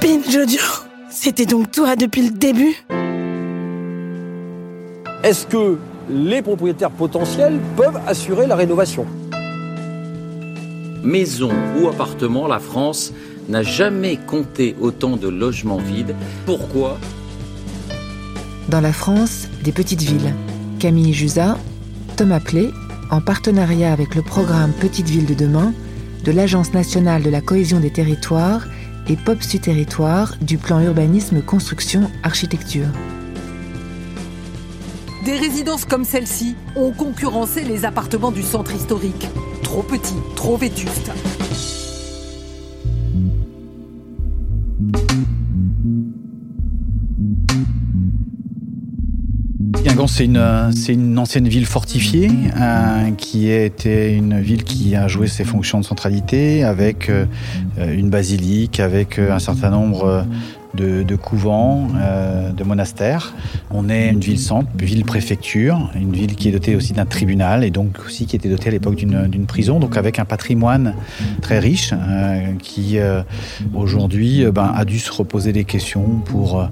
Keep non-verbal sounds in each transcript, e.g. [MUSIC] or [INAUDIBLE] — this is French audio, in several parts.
Binge audio C'était donc toi depuis le début? Est-ce que les propriétaires potentiels peuvent assurer la rénovation? Maison ou appartement, la France n'a jamais compté autant de logements vides. Pourquoi? Dans la France, des petites villes. Camille Jusa, Thomas Plé, en partenariat avec le programme Petites Villes de demain de l'Agence nationale de la cohésion des territoires et POPSU Territoire du plan urbanisme construction architecture. Des résidences comme celle-ci ont concurrencé les appartements du centre historique. Trop petits, trop vétustes. Guingamp, c'est une, ancienne ville fortifiée euh, qui était une ville qui a joué ses fonctions de centralité avec euh, une basilique, avec euh, un certain nombre de, couvents, euh, de monastères. On est une ville-centre, ville-préfecture, une ville qui est dotée aussi d'un tribunal et donc aussi qui était dotée à l'époque d'une prison, donc avec un patrimoine très riche euh, qui euh, aujourd'hui euh, ben, a dû se reposer des questions pour euh,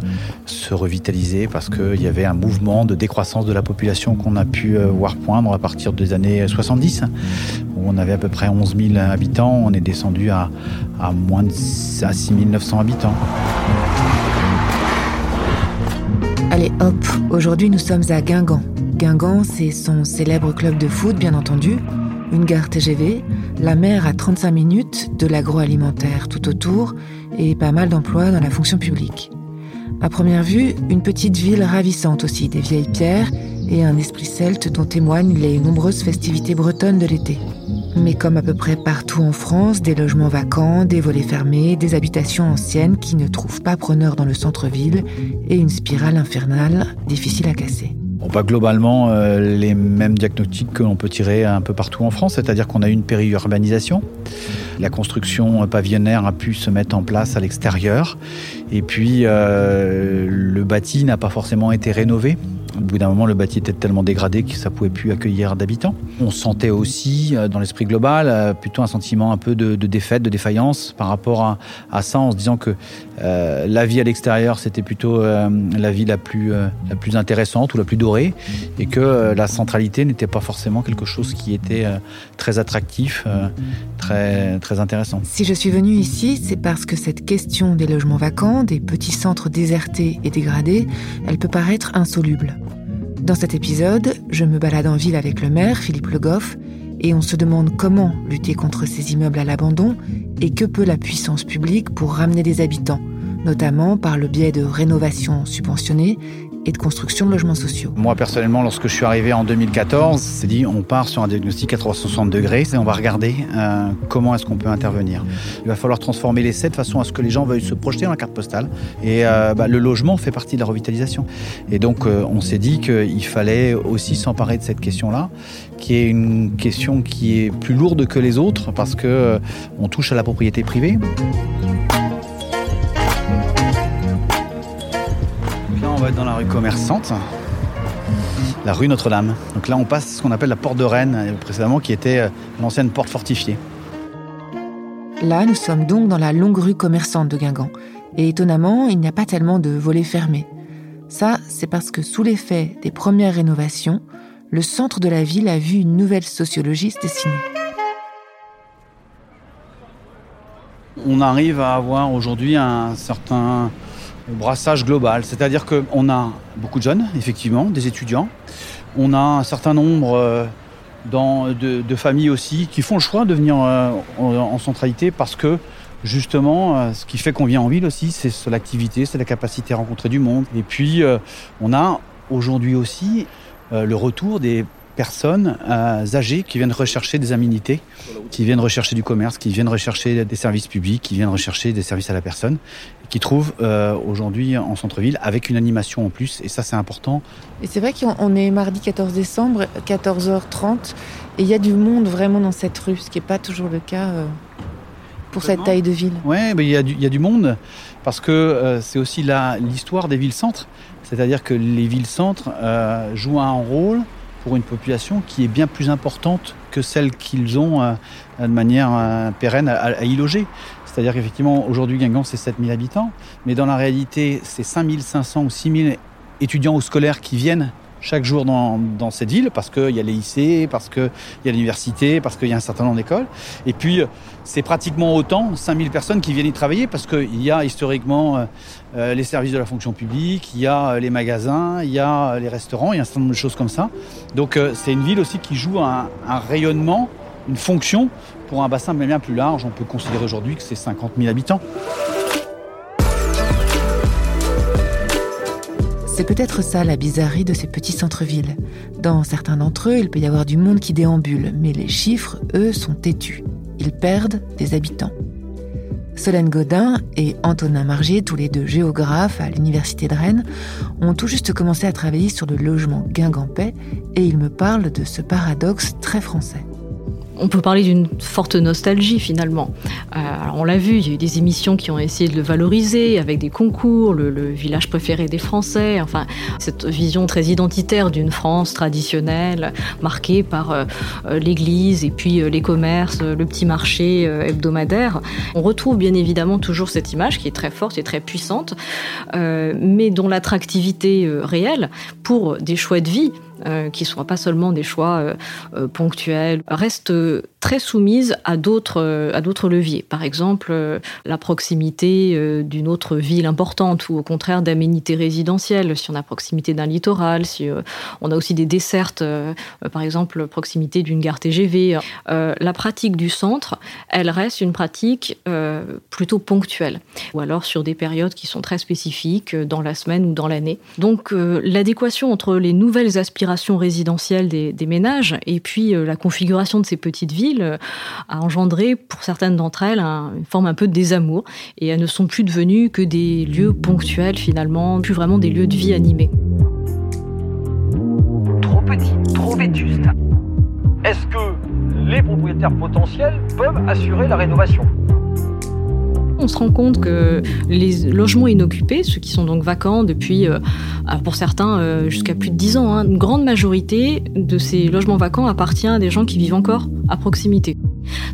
se revitaliser parce qu'il y avait un mouvement de décroissance de la population qu'on a pu euh, voir poindre à partir des années 70 où on avait à peu près 11 000 habitants, on est descendu à, moins de à 6 900 habitants. Allez hop, aujourd'hui nous sommes à Guingamp. Guingamp, c'est son célèbre club de foot, bien entendu, une gare TGV, la mer à 35 minutes, de l'agroalimentaire tout autour et pas mal d'emplois dans la fonction publique. À première vue, une petite ville ravissante aussi, des vieilles pierres et un esprit celte dont témoignent les nombreuses festivités bretonnes de l'été. Mais comme à peu près partout en France, des logements vacants, des volets fermés, des habitations anciennes qui ne trouvent pas preneur dans le centre-ville et une spirale infernale difficile à casser. On va globalement euh, les mêmes diagnostics que l'on peut tirer un peu partout en France, c'est-à-dire qu'on a eu une périurbanisation. La construction pavillonnaire a pu se mettre en place à l'extérieur et puis euh, le bâti n'a pas forcément été rénové. Au bout d'un moment, le bâti était tellement dégradé que ça pouvait plus accueillir d'habitants. On sentait aussi, euh, dans l'esprit global, euh, plutôt un sentiment un peu de, défaite, de défaillance par rapport à, ça, en se disant que euh, la vie à l'extérieur, c'était plutôt la vie la plus, intéressante ou la plus dorée, et que la centralité n'était pas forcément quelque chose qui était très attractif, très, très intéressant. Si je suis venue ici, c'est parce que cette question des logements vacants, des petits centres désertés et dégradés, elle peut paraître insoluble. Dans cet épisode, je me balade en ville avec le maire, Philippe Le Goff, et on se demande comment lutter contre ces immeubles à l'abandon et que peut la puissance publique pour ramener des habitants, notamment par le biais de rénovations subventionnées et de construction de logements sociaux. Moi personnellement, lorsque je suis arrivé en 2014, c'est dit on part sur un diagnostic à 360 degrés et on va regarder euh, comment est-ce qu'on peut intervenir. Il va falloir transformer l'essai de façon à ce que les gens veuillent se projeter dans la carte postale et euh, bah, le logement fait partie de la revitalisation. Et donc euh, on s'est dit qu'il fallait aussi s'emparer de cette question-là, qui est une question qui est plus lourde que les autres parce que on touche à la propriété privée. On va être dans la rue commerçante, la rue Notre-Dame. Donc là, on passe ce qu'on appelle la porte de Rennes, euh, précédemment, qui était euh, l'ancienne porte fortifiée. Là, nous sommes donc dans la longue rue commerçante de Guingamp. Et étonnamment, il n'y a pas tellement de volets fermés. Ça, c'est parce que sous l'effet des premières rénovations, le centre de la ville a vu une nouvelle sociologie se dessiner. On arrive à avoir aujourd'hui un certain brassage global, c'est-à-dire qu'on a beaucoup de jeunes, effectivement, des étudiants. On a un certain nombre euh, de, familles aussi qui font le choix de venir euh, en, en, centralité parce que justement, euh, ce qui fait qu'on vient en ville aussi, c'est l'activité, c'est la capacité à rencontrer du monde. Et puis, on a aujourd'hui aussi le retour des personnes euh, âgées qui viennent rechercher des aménités, qui viennent rechercher du commerce, qui viennent rechercher des services publics, qui viennent rechercher des services à la personne, qui trouvent euh, aujourd'hui en centre-ville avec une animation en plus. Et ça, c'est important. Et c'est vrai qu'on est mardi 14 décembre, 14h30, et il y a du monde vraiment dans cette rue, ce qui n'est pas toujours le cas. Euh pour cette taille de ville Oui, il y, y, a du monde parce que euh, c'est aussi l'histoire des villes-centres. C'est-à-dire que les villes-centres euh, jouent un rôle pour une population qui est bien plus importante que celle qu'ils ont euh, de manière euh, pérenne à, y loger. C'est-à-dire qu'effectivement, aujourd'hui, Guingamp, c'est 7000 habitants, mais dans la réalité, c'est 5500 ou 6000 étudiants ou scolaires qui viennent chaque jour dans, dans cette ville parce qu'il y a les lycées, parce qu'il y a l'université, parce qu'il y a un certain nombre d'écoles. Et puis, c'est pratiquement autant, 5000 personnes qui viennent y travailler parce qu'il y a historiquement euh, euh, les services de la fonction publique, il y a euh, les magasins, il y a les restaurants, il y a un certain nombre de choses comme ça. Donc, c'est une ville aussi qui joue un, un rayonnement, une fonction pour un bassin bien plus large. On peut considérer aujourd'hui que c'est 50 000 habitants. C'est peut-être ça la bizarrerie de ces petits centres-villes. Dans certains d'entre eux, il peut y avoir du monde qui déambule, mais les chiffres, eux, sont têtus. Ils perdent des habitants. Solène Godin et Antonin Margier, tous les deux géographes à l'Université de Rennes, ont tout juste commencé à travailler sur le logement guingampais et ils me parlent de ce paradoxe très français on peut parler d'une forte nostalgie finalement. Euh, on l'a vu, il y a eu des émissions qui ont essayé de le valoriser avec des concours, le, village préféré des Français, enfin cette vision très identitaire d'une France traditionnelle, marquée par euh, euh, l'église et puis les commerces, le petit marché hebdomadaire. On retrouve bien évidemment toujours cette image qui est très forte et très puissante, mais dont l'attractivité réelle pour des choix de vie qui ne soient pas seulement des choix euh, euh, ponctuels, restent très soumises à d'autres à d'autres leviers. Par exemple, la proximité d'une autre ville importante ou au contraire d'aménités résidentielles, si on a proximité d'un littoral, si on a aussi des dessertes, par exemple proximité d'une gare TGV. la pratique du centre, elle reste une pratique plutôt ponctuelle, ou alors sur des périodes qui sont très spécifiques dans la semaine ou dans l'année. Donc l'adéquation entre les nouvelles aspirations résidentielle des, ménages et puis euh, la configuration de ces petites villes a engendré pour certaines d'entre elles une forme un peu de désamour et elles ne sont plus devenues que des lieux ponctuels finalement, plus vraiment des lieux de vie animés. Trop petit, trop vétuste. Est-ce que les propriétaires potentiels peuvent assurer la rénovation? On se rend compte que les logements inoccupés, ceux qui sont donc vacants depuis, euh, pour certains, euh, jusqu'à plus de 10 ans, hein, une grande majorité de ces logements vacants appartient à des gens qui vivent encore à proximité.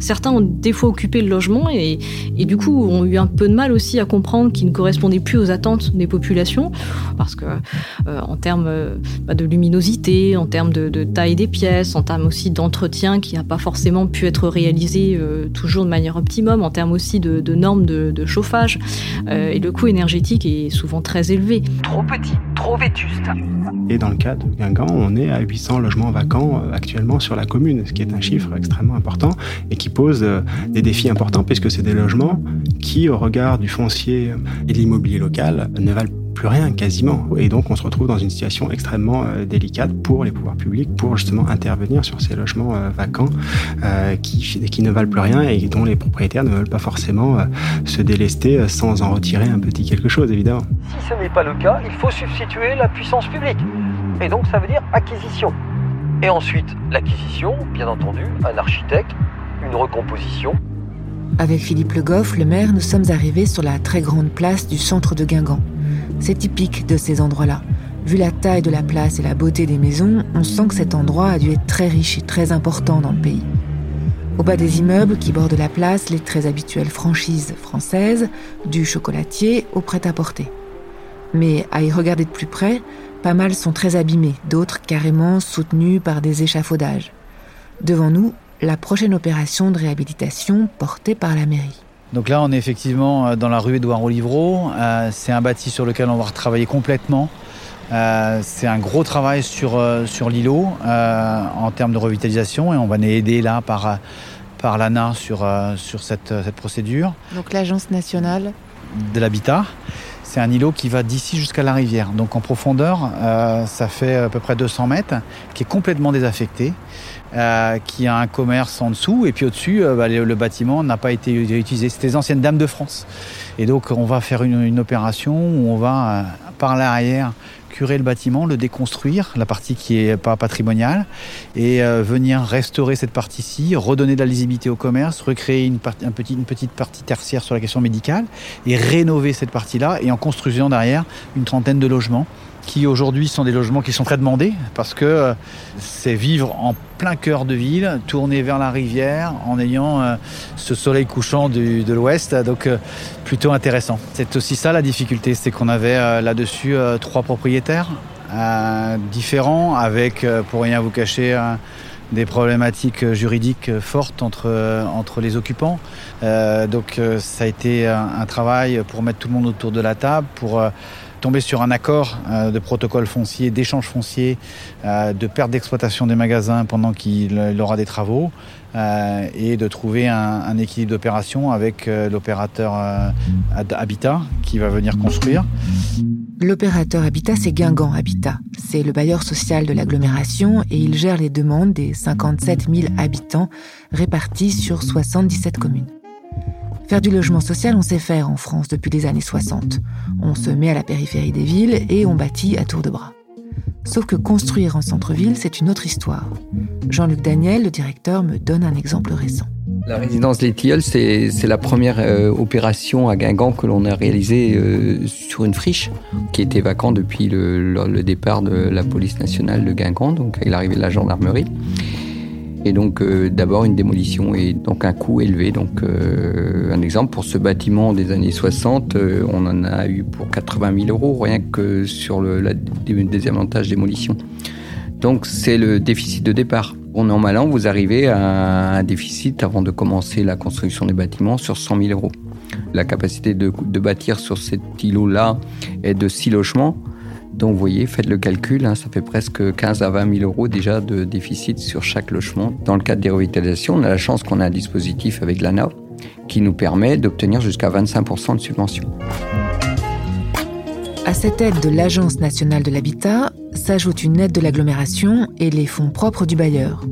Certains ont des fois occupé le logement et, du coup ont eu un peu de mal aussi à comprendre qu'ils ne correspondaient plus aux attentes des populations parce que euh, en termes bah, de luminosité, en termes de, taille des pièces, en termes aussi d'entretien qui n'a pas forcément pu être réalisé toujours de manière optimum, en termes aussi de, de normes de de, chauffage euh, et le coût énergétique est souvent très élevé. Trop petit, trop vétuste. Et dans le cas de Guingamp, on est à 800 logements vacants euh, actuellement sur la commune, ce qui est un chiffre extrêmement important et qui pose euh, des défis importants puisque c'est des logements qui, au regard du foncier et de l'immobilier local, ne valent plus rien quasiment. Et donc on se retrouve dans une situation extrêmement euh, délicate pour les pouvoirs publics pour justement intervenir sur ces logements euh, vacants qui, qui ne valent plus rien et dont les propriétaires ne veulent pas forcément se délester sans en retirer un petit quelque chose évidemment. Si ce n'est pas le cas, il faut substituer la puissance publique. Et donc ça veut dire acquisition. Et ensuite, l'acquisition, bien entendu, un architecte, une recomposition. Avec Philippe Le Goff, le maire, nous sommes arrivés sur la très grande place du centre de Guingamp. C'est typique de ces endroits-là. Vu la taille de la place et la beauté des maisons, on sent que cet endroit a dû être très riche et très important dans le pays. Au bas des immeubles qui bordent la place, les très habituelles franchises françaises, du chocolatier au prêt-à-porter. Mais à y regarder de plus près, pas mal sont très abîmés, d'autres carrément soutenus par des échafaudages. Devant nous, la prochaine opération de réhabilitation portée par la mairie. Donc là, on est effectivement euh, dans la rue Édouard Olivreau. Euh, c'est un bâti sur lequel on va retravailler complètement. Euh, c'est un gros travail sur, sur l'îlot en termes de revitalisation et on va aider là par, par l'ANA sur, sur cette, cette procédure. Donc l'Agence nationale de l'habitat. C'est un îlot qui va d'ici jusqu'à la rivière. Donc en profondeur, ça fait à peu près 200 mètres, qui est complètement désaffecté. Euh, qui a un commerce en dessous, et puis au-dessus, euh, bah, le, bâtiment n'a pas été utilisé. C'était les anciennes dames de France. Et donc on va faire une, opération où on va, euh, par l'arrière, le bâtiment, le déconstruire, la partie qui est pas patrimoniale, et venir restaurer cette partie-ci, redonner de la lisibilité au commerce, recréer une, une petite partie tertiaire sur la question médicale, et rénover cette partie-là, et en construisant derrière une trentaine de logements qui aujourd'hui sont des logements qui sont très demandés parce que euh, c'est vivre en plein cœur de ville, tourner vers la rivière en ayant euh, ce soleil couchant du, de l'ouest, donc euh, plutôt intéressant. C'est aussi ça la difficulté, c'est qu'on avait là-dessus trois propriétaires différents avec, pour rien vous cacher, des problématiques juridiques fortes entre, entre les occupants. donc ça a été un, travail pour mettre tout le monde autour de la table, pour tomber sur un accord euh, de protocole foncier, d'échange foncier, euh, de perte d'exploitation des magasins pendant qu'il aura des travaux euh, et de trouver un, équilibre d'opération avec l'opérateur Habitat qui va venir construire. L'opérateur Habitat, c'est Guingamp Habitat. C'est le bailleur social de l'agglomération et il gère les demandes des 57 000 habitants répartis sur 77 communes. Faire du logement social, on sait faire en France depuis les années 60. On se met à la périphérie des villes et on bâtit à tour de bras. Sauf que construire en centre-ville, c'est une autre histoire. Jean-Luc Daniel, le directeur, me donne un exemple récent. La résidence Les Tilleuls, c'est la première euh, opération à Guingamp que l'on a réalisée euh, sur une friche qui était vacante depuis le, le, départ de la police nationale de Guingamp, donc avec l'arrivée de la gendarmerie. Et donc euh, d'abord une démolition et donc un coût élevé. Donc euh, un exemple pour ce bâtiment des années 60, euh, on en a eu pour 80 000 euros rien que sur le la, montage démolition. Donc c'est le déficit de départ. On en malin, vous arrivez à un déficit avant de commencer la construction des bâtiments sur 100 000 euros. La capacité de, de bâtir sur cet îlot-là est de 6 logements. Donc vous voyez, faites le calcul, hein, ça fait presque 15 à 20 000 euros déjà de déficit sur chaque logement. Dans le cadre des revitalisations, on a la chance qu'on a un dispositif avec l'ANA qui nous permet d'obtenir jusqu'à 25% de subvention. À cette aide de l'Agence nationale de l'habitat s'ajoute une aide de l'agglomération et les fonds propres du bailleur.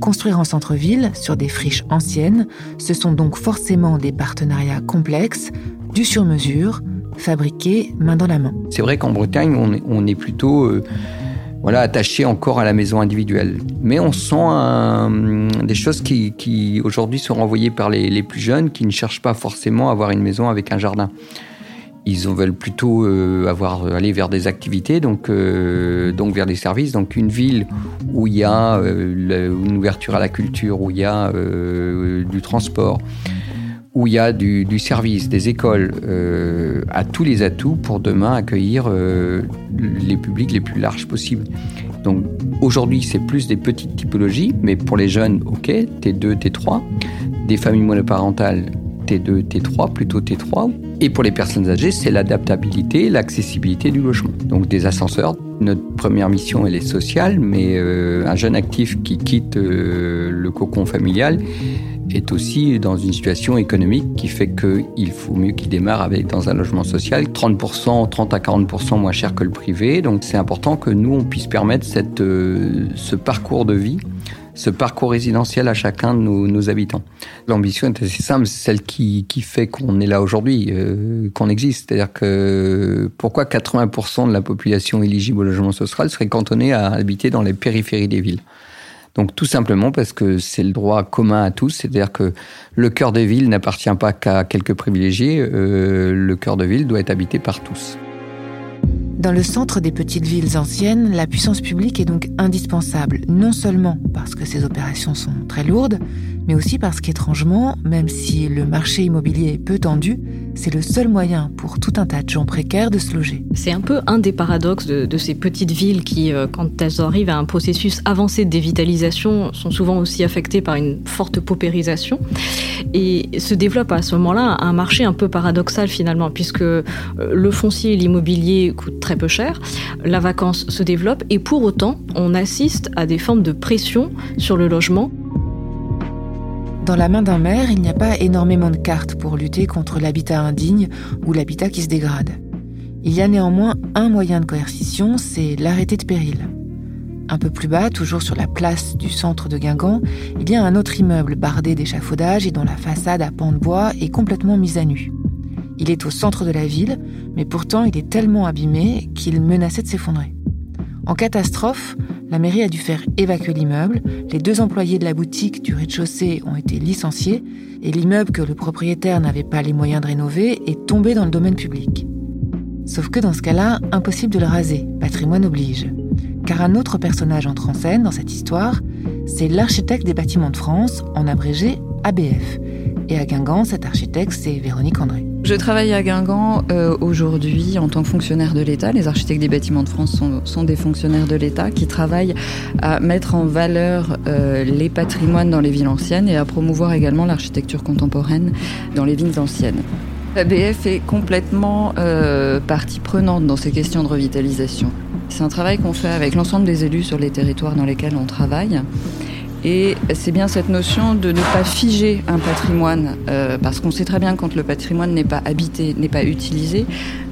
Construire en centre-ville, sur des friches anciennes, ce sont donc forcément des partenariats complexes, du sur-mesure, fabriqué main dans la main. C'est vrai qu'en Bretagne, on est, plutôt euh, voilà, attaché encore à la maison individuelle. Mais on sent des choses qui, aujourd'hui sont renvoyées par les, plus jeunes qui ne cherchent pas forcément à avoir une maison avec un jardin. Ils veulent plutôt euh, avoir, aller vers des activités, donc, euh, donc vers des services. Donc une ville où il y a une ouverture à la culture, où il y a du transport, où il y a du, service, des écoles, euh, à tous les atouts pour demain accueillir euh, les publics les plus larges possibles. Donc aujourd'hui, c'est plus des petites typologies, mais pour les jeunes, ok, T2, T3, des familles monoparentales, T2, T3, plutôt T3. Et pour les personnes âgées, c'est l'adaptabilité, l'accessibilité du logement. Donc des ascenseurs. Notre première mission, elle est sociale, mais euh, un jeune actif qui quitte le cocon familial, est aussi dans une situation économique qui fait qu'il faut mieux qu'il démarre avec, dans un logement social 30%, 30 à 40% moins cher que le privé. Donc c'est important que nous, on puisse permettre cette, euh, ce parcours de vie ce parcours résidentiel à chacun de nos, habitants. L'ambition est assez simple, celle qui, qui fait qu'on est là aujourd'hui, euh, qu'on existe. C'est-à-dire que pourquoi 80% de la population éligible au logement social serait cantonnée à habiter dans les périphéries des villes? Donc tout simplement parce que c'est le droit commun à tous, c'est-à-dire que le cœur des villes n'appartient pas qu'à quelques privilégiés, euh, le cœur de ville doit être habité par tous. Dans le centre des petites villes anciennes, la puissance publique est donc indispensable, non seulement parce que ces opérations sont très lourdes, mais aussi parce qu'étrangement, même si le marché immobilier est peu tendu, c'est le seul moyen pour tout un tas de gens précaires de se loger. C'est un peu un des paradoxes de, ces petites villes qui, euh, quand elles arrivent à un processus avancé de dévitalisation, sont souvent aussi affectées par une forte paupérisation et se développe à ce moment-là un marché un peu paradoxal finalement, puisque euh, le foncier et l'immobilier coûtent très peu cher, la vacance se développe et pour autant, on assiste à des formes de pression sur le logement dans la main d'un maire, il n'y a pas énormément de cartes pour lutter contre l'habitat indigne ou l'habitat qui se dégrade. Il y a néanmoins un moyen de coercition, c'est l'arrêté de péril. Un peu plus bas, toujours sur la place du centre de Guingamp, il y a un autre immeuble bardé d'échafaudages et dont la façade à pans de bois est complètement mise à nu. Il est au centre de la ville, mais pourtant il est tellement abîmé qu'il menaçait de s'effondrer. En catastrophe, la mairie a dû faire évacuer l'immeuble, les deux employés de la boutique du rez-de-chaussée ont été licenciés et l'immeuble que le propriétaire n'avait pas les moyens de rénover est tombé dans le domaine public. Sauf que dans ce cas-là, impossible de le raser, patrimoine oblige. Car un autre personnage entre en scène dans cette histoire, c'est l'architecte des bâtiments de France, en abrégé ABF. Et à Guingamp, cet architecte, c'est Véronique André. Je travaille à Guingamp euh, aujourd'hui en tant que fonctionnaire de l'État. Les architectes des bâtiments de France sont, des fonctionnaires de l'État qui travaillent à mettre en valeur euh, les patrimoines dans les villes anciennes et à promouvoir également l'architecture contemporaine dans les villes anciennes. ABF est complètement euh, partie prenante dans ces questions de revitalisation. C'est un travail qu'on fait avec l'ensemble des élus sur les territoires dans lesquels on travaille. Et c'est bien cette notion de ne pas figer un patrimoine, euh, parce qu'on sait très bien que quand le patrimoine n'est pas habité, n'est pas utilisé,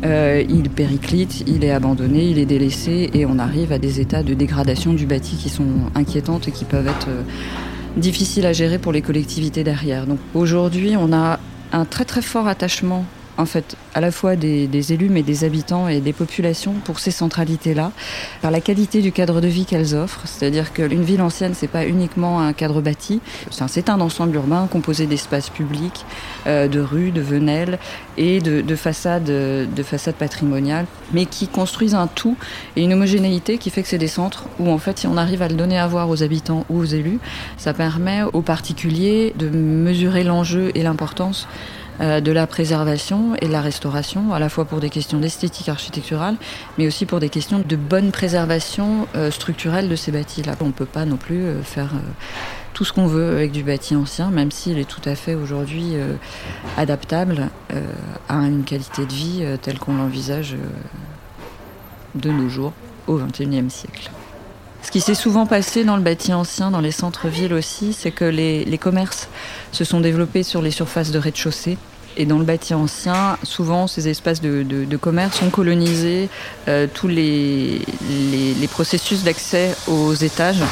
euh, il périclite, il est abandonné, il est délaissé, et on arrive à des états de dégradation du bâti qui sont inquiétantes et qui peuvent être euh, difficiles à gérer pour les collectivités derrière. Donc aujourd'hui, on a un très très fort attachement en fait, à la fois des, élus, mais des habitants et des populations pour ces centralités-là, par la qualité du cadre de vie qu'elles offrent. C'est-à-dire qu'une ville ancienne, c'est pas uniquement un cadre bâti, c'est un ensemble urbain composé d'espaces publics, euh, de rues, de venelles et de, façades, de façades patrimoniales, mais qui construisent un tout et une homogénéité qui fait que c'est des centres où, en fait, si on arrive à le donner à voir aux habitants ou aux élus, ça permet aux particuliers de mesurer l'enjeu et l'importance euh, de la préservation et de la restauration, à la fois pour des questions d'esthétique architecturale, mais aussi pour des questions de bonne préservation euh, structurelle de ces bâtis-là. On ne peut pas non plus euh, faire tout ce qu'on veut avec du bâti ancien, même s'il est tout à fait aujourd'hui adaptable à une qualité de vie telle qu'on l'envisage de nos jours au XXIe siècle. Ce qui s'est souvent passé dans le bâti ancien, dans les centres-villes aussi, c'est que les, commerces se sont développés sur les surfaces de rez-de-chaussée. Et dans le bâti ancien, souvent, ces espaces de, commerce ont colonisé euh, tous les, processus d'accès aux étages.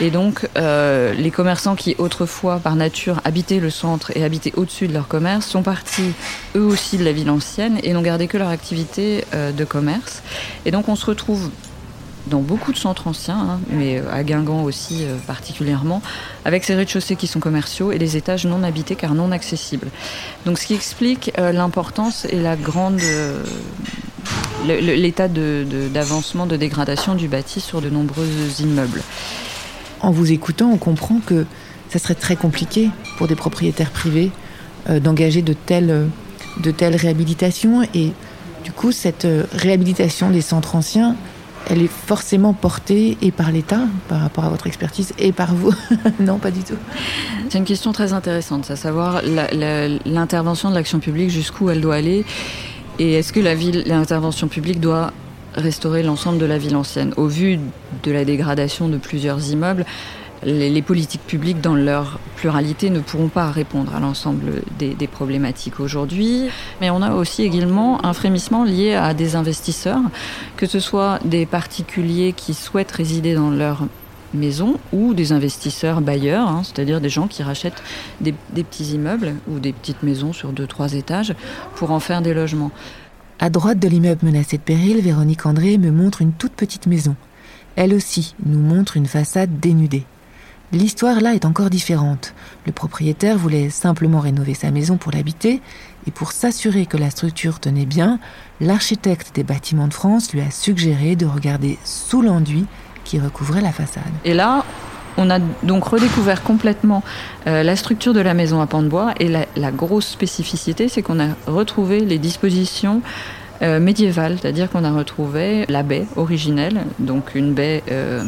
Et donc, euh, les commerçants qui autrefois, par nature, habitaient le centre et habitaient au-dessus de leur commerce, sont partis eux aussi de la ville ancienne et n'ont gardé que leur activité euh, de commerce. Et donc, on se retrouve dans beaucoup de centres anciens, hein, mais euh, à Guingamp aussi euh, particulièrement, avec ces rez-de-chaussée qui sont commerciaux et les étages non habités car non accessibles. Donc ce qui explique euh, l'importance et la grande l'état d'avancement, de, de, dégradation du bâti sur de nombreux immeubles. En vous écoutant, on comprend que ça serait très compliqué pour des propriétaires privés d'engager de telles, de telles réhabilitations et du coup cette réhabilitation des centres anciens elle est forcément portée et par l'État, par rapport à votre expertise, et par vous [LAUGHS] Non, pas du tout. C'est une question très intéressante, à savoir l'intervention de l'action publique, jusqu'où elle doit aller, et est-ce que l'intervention publique doit restaurer l'ensemble de la ville ancienne Au vu de la dégradation de plusieurs immeubles, les, politiques publiques, dans leur pluralité, ne pourront pas répondre à l'ensemble des, problématiques aujourd'hui. Mais on a aussi également un frémissement lié à des investisseurs, que ce soit des particuliers qui souhaitent résider dans leur maison ou des investisseurs bailleurs, hein, c'est-à-dire des gens qui rachètent des, des, petits immeubles ou des petites maisons sur deux, trois étages pour en faire des logements. À droite de l'immeuble menacé de péril, Véronique André me montre une toute petite maison. Elle aussi nous montre une façade dénudée. L'histoire là est encore différente. Le propriétaire voulait simplement rénover sa maison pour l'habiter, et pour s'assurer que la structure tenait bien, l'architecte des bâtiments de France lui a suggéré de regarder sous l'enduit qui recouvrait la façade. Et là, on a donc redécouvert complètement euh, la structure de la maison à pan de bois, et la, la grosse spécificité, c'est qu'on a retrouvé les dispositions euh, médiévale, c'est-à-dire qu'on a retrouvé la baie originelle, donc une baie euh,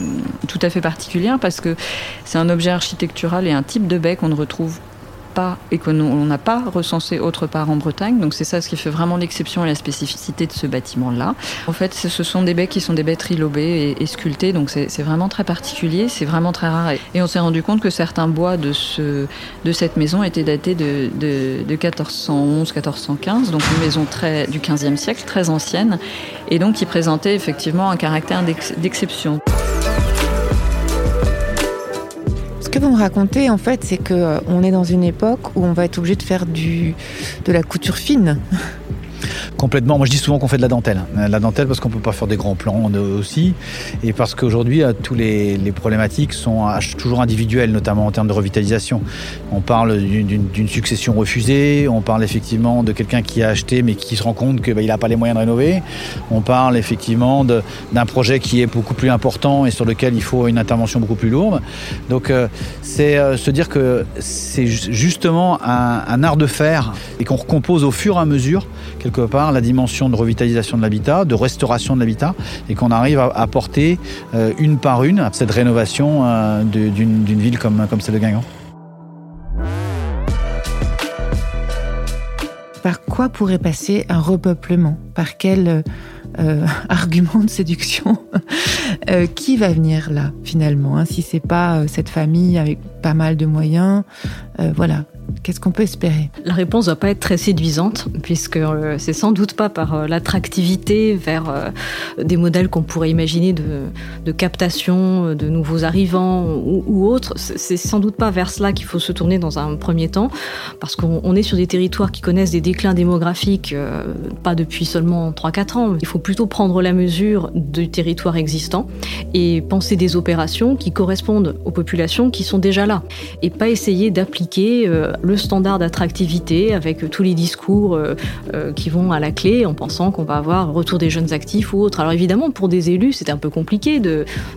tout à fait particulière parce que c'est un objet architectural et un type de baie qu'on ne retrouve et qu'on n'a pas recensé autre part en Bretagne. Donc c'est ça ce qui fait vraiment l'exception et la spécificité de ce bâtiment-là. En fait, ce sont des baies qui sont des baies trilobées et, sculptées, donc c'est vraiment très particulier, c'est vraiment très rare. Et on s'est rendu compte que certains bois de, ce, de cette maison étaient datés de, de, de 1411-1415, donc une maison très, du 15e siècle, très ancienne, et donc qui présentait effectivement un caractère d'exception. Que vous me racontez, en fait, c'est que euh, est dans une époque où on va être obligé de faire de la couture fine. Complètement. Moi, je dis souvent qu'on fait de la dentelle. La dentelle parce qu'on peut pas faire des grands plans aussi, et parce qu'aujourd'hui, tous les, problématiques sont toujours individuelles, notamment en termes de revitalisation. On parle d'une succession refusée. On parle effectivement de quelqu'un qui a acheté mais qui se rend compte qu'il bah, n'a pas les moyens de rénover. On parle effectivement d'un projet qui est beaucoup plus important et sur lequel il faut une intervention beaucoup plus lourde. Donc, euh, c'est euh, se dire que c'est justement un, un art de faire et qu'on recompose au fur et à mesure quelque part la dimension de revitalisation de l'habitat, de restauration de l'habitat, et qu'on arrive à apporter euh, une par une cette rénovation euh, d'une ville comme, comme celle de Guingamp. Par quoi pourrait passer un repeuplement? Par quel euh, [LAUGHS] argument de séduction? Qui va venir là finalement hein, Si c'est pas cette famille avec pas mal de moyens, voilà. Qu'est-ce qu'on peut espérer? La réponse ne va pas être très séduisante, puisque euh, c'est sans doute pas par euh, l'attractivité vers euh, des modèles qu'on pourrait imaginer de, captation de nouveaux arrivants ou, autres. C'est sans doute pas vers cela qu'il faut se tourner dans un premier temps, parce qu'on est sur des territoires qui connaissent des déclins démographiques, pas depuis seulement 3-4 ans. Il faut plutôt prendre la mesure du territoire existant et penser des opérations qui correspondent aux populations qui sont déjà là, et pas essayer d'appliquer le standard d'attractivité avec tous les discours euh, euh, qui vont à la clé en pensant qu'on va avoir retour des jeunes actifs ou autre. Alors évidemment, pour des élus, c'est un peu compliqué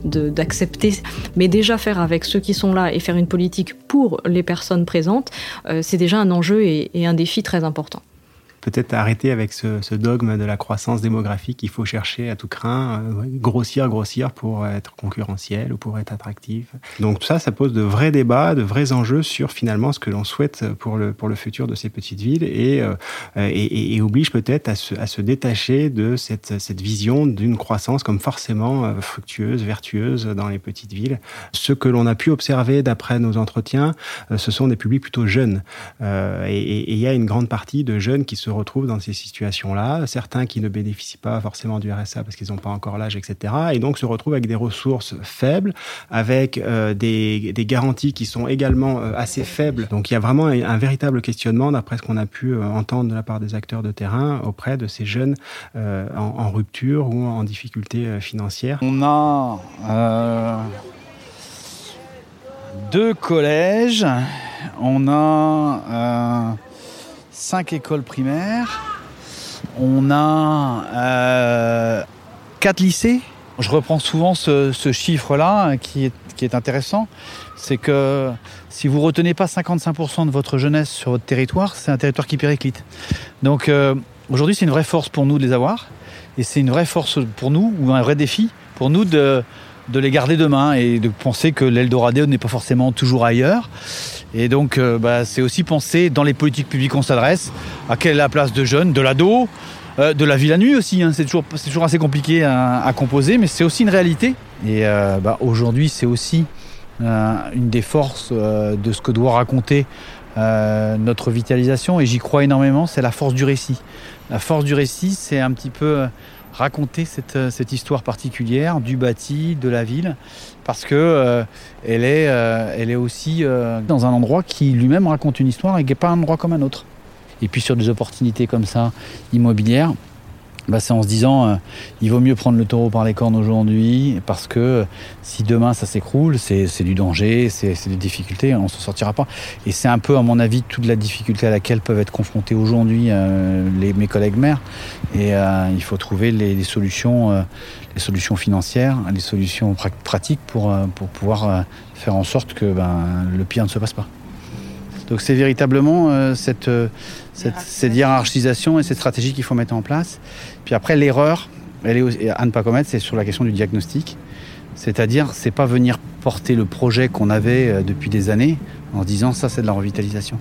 d'accepter, de, mais déjà faire avec ceux qui sont là et faire une politique pour les personnes présentes, euh, c'est déjà un enjeu et un défi très important peut-être arrêter avec ce, dogme de la croissance démographique. Il faut chercher à tout craint, euh, grossir, grossir pour être concurrentiel ou pour être attractif. Donc ça, ça pose de vrais débats, de vrais enjeux sur finalement ce que l'on souhaite pour le, pour le futur de ces petites villes et, euh, oblige peut-être à se, à se détacher de cette, cette vision d'une croissance comme forcément euh, fructueuse, vertueuse dans les petites villes. Ce que l'on a pu observer d'après nos entretiens, ce sont des publics plutôt jeunes. et il y a une grande partie de jeunes qui se retrouvent dans ces situations-là, certains qui ne bénéficient pas forcément du RSA parce qu'ils n'ont pas encore l'âge, etc. Et donc se retrouvent avec des ressources faibles, avec euh, des, garanties qui sont également euh, assez faibles. Donc il y a vraiment un, véritable questionnement, d'après ce qu'on a pu euh, entendre de la part des acteurs de terrain, auprès de ces jeunes en, rupture ou en difficulté financière. On a deux collèges, on a cinq écoles primaires. On a euh, quatre lycées. Je reprends souvent ce, chiffre-là qui est, qui est intéressant. C'est que si vous retenez pas 55% de votre jeunesse sur votre territoire, c'est un territoire qui périclite. Donc euh, aujourd'hui, c'est une vraie force pour nous de les avoir. Et c'est une vraie force pour nous, ou un vrai défi pour nous de, de les garder demain et de penser que l'Eldorado n'est pas forcément toujours ailleurs. Et donc, euh, bah, c'est aussi penser dans les politiques publiques on s'adresse à quelle est la place de jeunes, de l'ado, euh, de la ville à nuit aussi. Hein. C'est toujours, toujours, assez compliqué à, composer, mais c'est aussi une réalité. Et euh, bah, aujourd'hui, c'est aussi une des forces de ce que doit raconter notre vitalisation. Et j'y crois énormément, c'est la force du récit. La force du récit, c'est un petit peu raconter cette, euh, cette, histoire particulière du bâti, de la ville, parce que euh, euh, elle est aussi dans un endroit qui lui-même raconte une histoire et qui n'est pas un endroit comme un autre. Et puis sur des opportunités comme ça, immobilières, bah, c'est en se disant euh, il vaut mieux prendre le taureau par les cornes aujourd'hui parce que euh, si demain ça s'écroule, c'est du danger, c'est des difficultés, on ne s'en sortira pas. Et c'est un peu, à mon avis, toute la difficulté à laquelle peuvent être confrontés aujourd'hui euh, mes collègues maires. Et il faut trouver les, solutions, les solutions financières, les solutions pratiques pour, pour pouvoir faire en sorte que ben, le pire ne se passe pas. Donc c'est véritablement cette, cette, hiérarchisation et cette stratégie qu'il faut mettre en place. Puis après, l'erreur, elle est à ne pas commettre, c'est sur la question du diagnostic. C'est-à-dire, c'est pas venir porter le projet qu'on avait euh, depuis des années en disant ça, c'est de la revitalisation.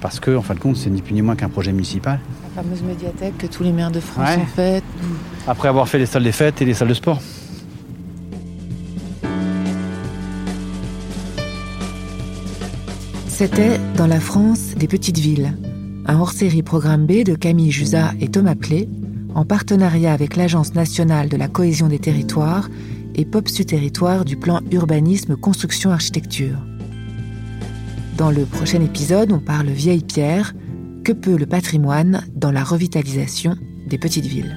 Parce que, en fin de compte, c'est ni plus ni moins qu'un projet municipal. La fameuse médiathèque que tous les maires de France ont faite. Après avoir fait les salles des fêtes et les salles de sport. C'était dans la France des petites villes, un hors-série programme B de Camille Jusa et Thomas Plé, en partenariat avec l'Agence nationale de la cohésion des territoires et POPSU Territoire du plan urbanisme construction architecture. Dans le prochain épisode, on parle vieille pierre, Que peut le patrimoine dans la revitalisation des petites villes